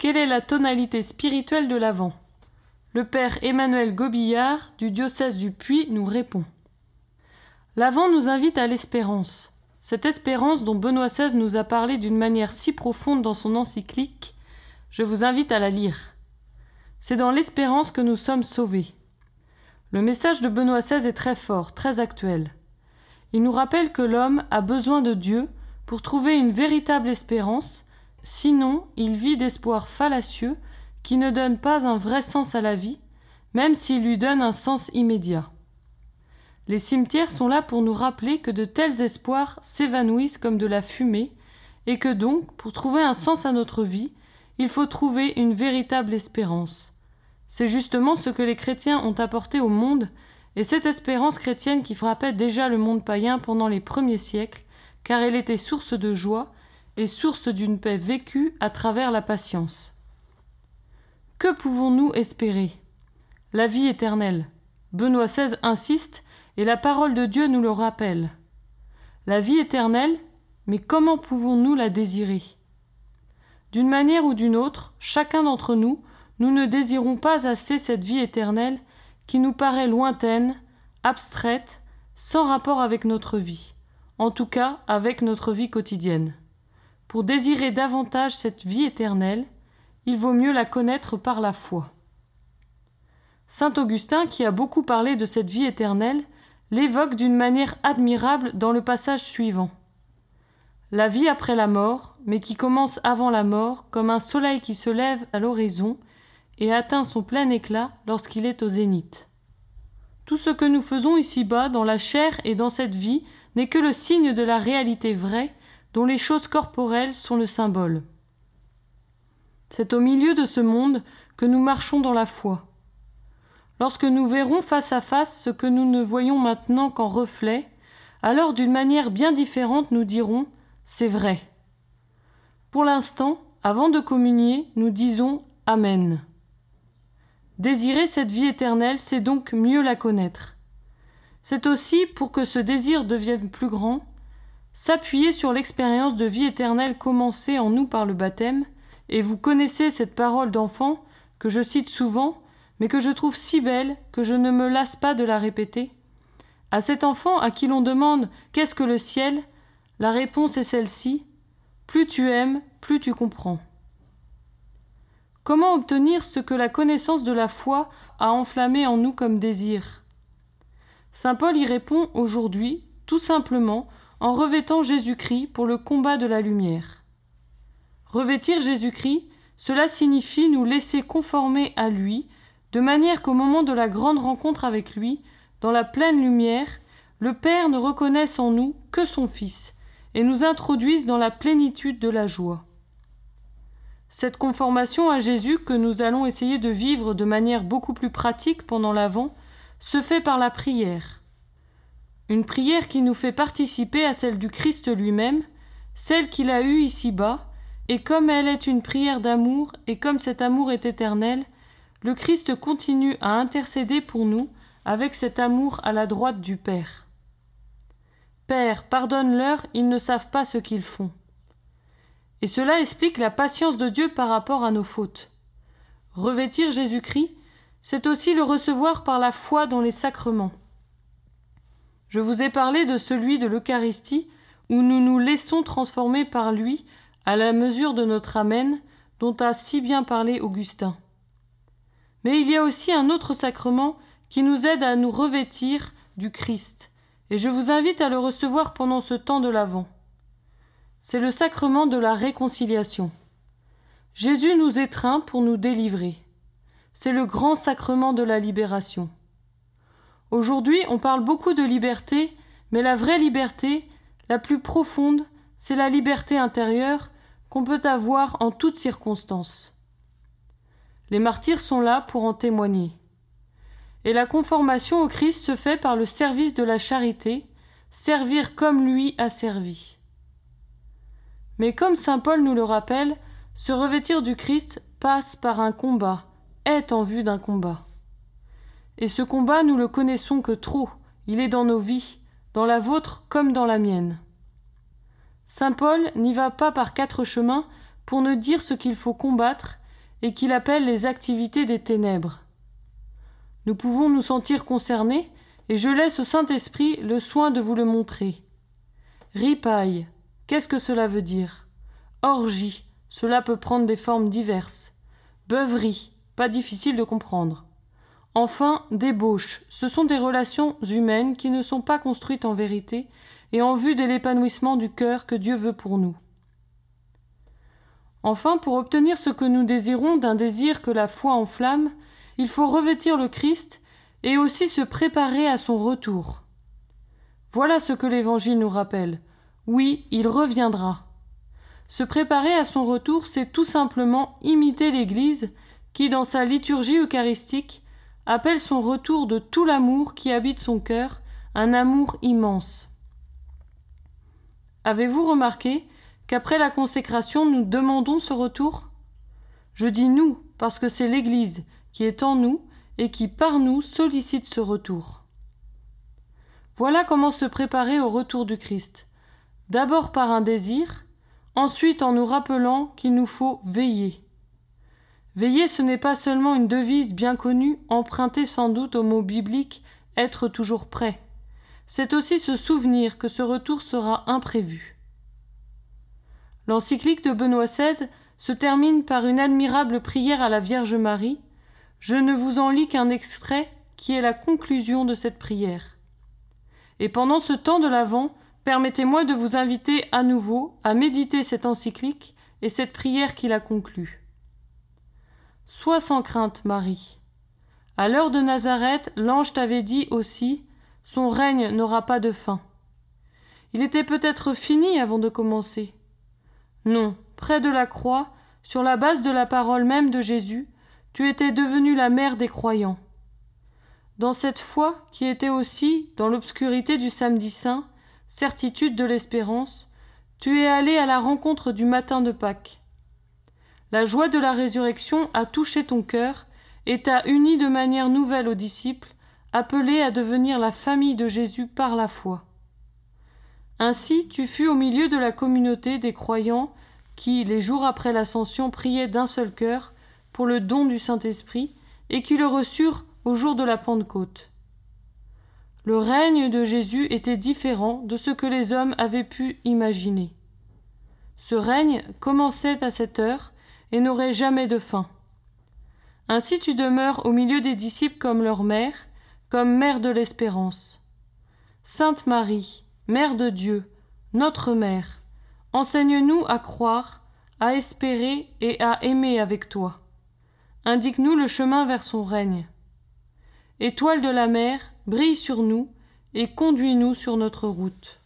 Quelle est la tonalité spirituelle de l'Avent Le père Emmanuel Gobillard, du diocèse du Puy, nous répond. L'Avent nous invite à l'espérance. Cette espérance dont Benoît XVI nous a parlé d'une manière si profonde dans son encyclique, je vous invite à la lire. C'est dans l'espérance que nous sommes sauvés. Le message de Benoît XVI est très fort, très actuel. Il nous rappelle que l'homme a besoin de Dieu pour trouver une véritable espérance, sinon il vit d'espoirs fallacieux qui ne donnent pas un vrai sens à la vie, même s'il lui donne un sens immédiat. Les cimetières sont là pour nous rappeler que de tels espoirs s'évanouissent comme de la fumée, et que donc, pour trouver un sens à notre vie, il faut trouver une véritable espérance. C'est justement ce que les chrétiens ont apporté au monde, et cette espérance chrétienne qui frappait déjà le monde païen pendant les premiers siècles, car elle était source de joie et source d'une paix vécue à travers la patience. Que pouvons-nous espérer? La vie éternelle. Benoît XVI insiste, et la parole de Dieu nous le rappelle. La vie éternelle, mais comment pouvons-nous la désirer? D'une manière ou d'une autre, chacun d'entre nous, nous ne désirons pas assez cette vie éternelle qui nous paraît lointaine, abstraite, sans rapport avec notre vie, en tout cas avec notre vie quotidienne. Pour désirer davantage cette vie éternelle, il vaut mieux la connaître par la foi. Saint Augustin, qui a beaucoup parlé de cette vie éternelle, l'évoque d'une manière admirable dans le passage suivant. La vie après la mort, mais qui commence avant la mort, comme un soleil qui se lève à l'horizon et atteint son plein éclat lorsqu'il est au zénith. Tout ce que nous faisons ici-bas, dans la chair et dans cette vie, n'est que le signe de la réalité vraie, dont les choses corporelles sont le symbole. C'est au milieu de ce monde que nous marchons dans la foi. Lorsque nous verrons face à face ce que nous ne voyons maintenant qu'en reflet, alors d'une manière bien différente nous dirons C'est vrai. Pour l'instant, avant de communier, nous disons Amen. Désirer cette vie éternelle, c'est donc mieux la connaître. C'est aussi, pour que ce désir devienne plus grand, s'appuyer sur l'expérience de vie éternelle commencée en nous par le baptême, et vous connaissez cette parole d'enfant que je cite souvent, mais que je trouve si belle que je ne me lasse pas de la répéter. À cet enfant à qui l'on demande Qu'est-ce que le ciel? la réponse est celle-ci Plus tu aimes, plus tu comprends. Comment obtenir ce que la connaissance de la foi a enflammé en nous comme désir? Saint Paul y répond aujourd'hui, tout simplement, en revêtant Jésus-Christ pour le combat de la lumière. Revêtir Jésus-Christ, cela signifie nous laisser conformer à lui, de manière qu'au moment de la grande rencontre avec lui, dans la pleine lumière, le Père ne reconnaisse en nous que son Fils, et nous introduise dans la plénitude de la joie. Cette conformation à Jésus que nous allons essayer de vivre de manière beaucoup plus pratique pendant l'Avent se fait par la prière. Une prière qui nous fait participer à celle du Christ lui-même, celle qu'il a eue ici-bas, et comme elle est une prière d'amour, et comme cet amour est éternel, le Christ continue à intercéder pour nous avec cet amour à la droite du Père. Père, pardonne-leur, ils ne savent pas ce qu'ils font. Et cela explique la patience de Dieu par rapport à nos fautes. Revêtir Jésus-Christ, c'est aussi le recevoir par la foi dans les sacrements. Je vous ai parlé de celui de l'Eucharistie, où nous nous laissons transformer par lui à la mesure de notre Amen, dont a si bien parlé Augustin. Mais il y a aussi un autre sacrement qui nous aide à nous revêtir du Christ, et je vous invite à le recevoir pendant ce temps de l'Avent c'est le sacrement de la réconciliation. Jésus nous étreint pour nous délivrer. C'est le grand sacrement de la libération. Aujourd'hui, on parle beaucoup de liberté, mais la vraie liberté, la plus profonde, c'est la liberté intérieure qu'on peut avoir en toutes circonstances. Les martyrs sont là pour en témoigner. Et la conformation au Christ se fait par le service de la charité, servir comme lui a servi. Mais comme saint Paul nous le rappelle, se revêtir du Christ passe par un combat, est en vue d'un combat. Et ce combat, nous le connaissons que trop, il est dans nos vies, dans la vôtre comme dans la mienne. Saint Paul n'y va pas par quatre chemins pour ne dire ce qu'il faut combattre, et qu'il appelle les activités des ténèbres. Nous pouvons nous sentir concernés, et je laisse au Saint-Esprit le soin de vous le montrer. Ripaille, qu'est-ce que cela veut dire? Orgie, cela peut prendre des formes diverses. Beuverie, pas difficile de comprendre. Enfin, débauche, ce sont des relations humaines qui ne sont pas construites en vérité et en vue de l'épanouissement du cœur que Dieu veut pour nous. Enfin, pour obtenir ce que nous désirons d'un désir que la foi enflamme, il faut revêtir le Christ et aussi se préparer à son retour. Voilà ce que l'Évangile nous rappelle. Oui, il reviendra. Se préparer à son retour, c'est tout simplement imiter l'Église qui, dans sa liturgie eucharistique, appelle son retour de tout l'amour qui habite son cœur, un amour immense. Avez-vous remarqué qu'après la consécration nous demandons ce retour? Je dis nous, parce que c'est l'Église qui est en nous et qui par nous sollicite ce retour. Voilà comment se préparer au retour du Christ. D'abord par un désir, ensuite en nous rappelant qu'il nous faut veiller. Veiller, ce n'est pas seulement une devise bien connue, empruntée sans doute au mot biblique être toujours prêt. C'est aussi se souvenir que ce retour sera imprévu. L'encyclique de Benoît XVI se termine par une admirable prière à la Vierge Marie. Je ne vous en lis qu'un extrait qui est la conclusion de cette prière. Et pendant ce temps de l'Avent, permettez-moi de vous inviter à nouveau à méditer cette encyclique et cette prière qui la conclut. Sois sans crainte, Marie. À l'heure de Nazareth, l'ange t'avait dit aussi Son règne n'aura pas de fin. Il était peut-être fini avant de commencer. Non, près de la croix, sur la base de la parole même de Jésus, tu étais devenue la mère des croyants. Dans cette foi, qui était aussi, dans l'obscurité du samedi saint, certitude de l'espérance, tu es allé à la rencontre du matin de Pâques. La joie de la résurrection a touché ton cœur et t'a uni de manière nouvelle aux disciples, appelés à devenir la famille de Jésus par la foi. Ainsi tu fus au milieu de la communauté des croyants qui, les jours après l'ascension, priaient d'un seul cœur pour le don du Saint-Esprit et qui le reçurent au jour de la Pentecôte. Le règne de Jésus était différent de ce que les hommes avaient pu imaginer. Ce règne commençait à cette heure et n'aurait jamais de fin. Ainsi tu demeures au milieu des disciples comme leur mère, comme mère de l'espérance. Sainte Marie, Mère de Dieu, notre Mère, enseigne-nous à croire, à espérer et à aimer avec toi. Indique-nous le chemin vers son règne. Étoile de la mer, brille sur nous et conduis-nous sur notre route.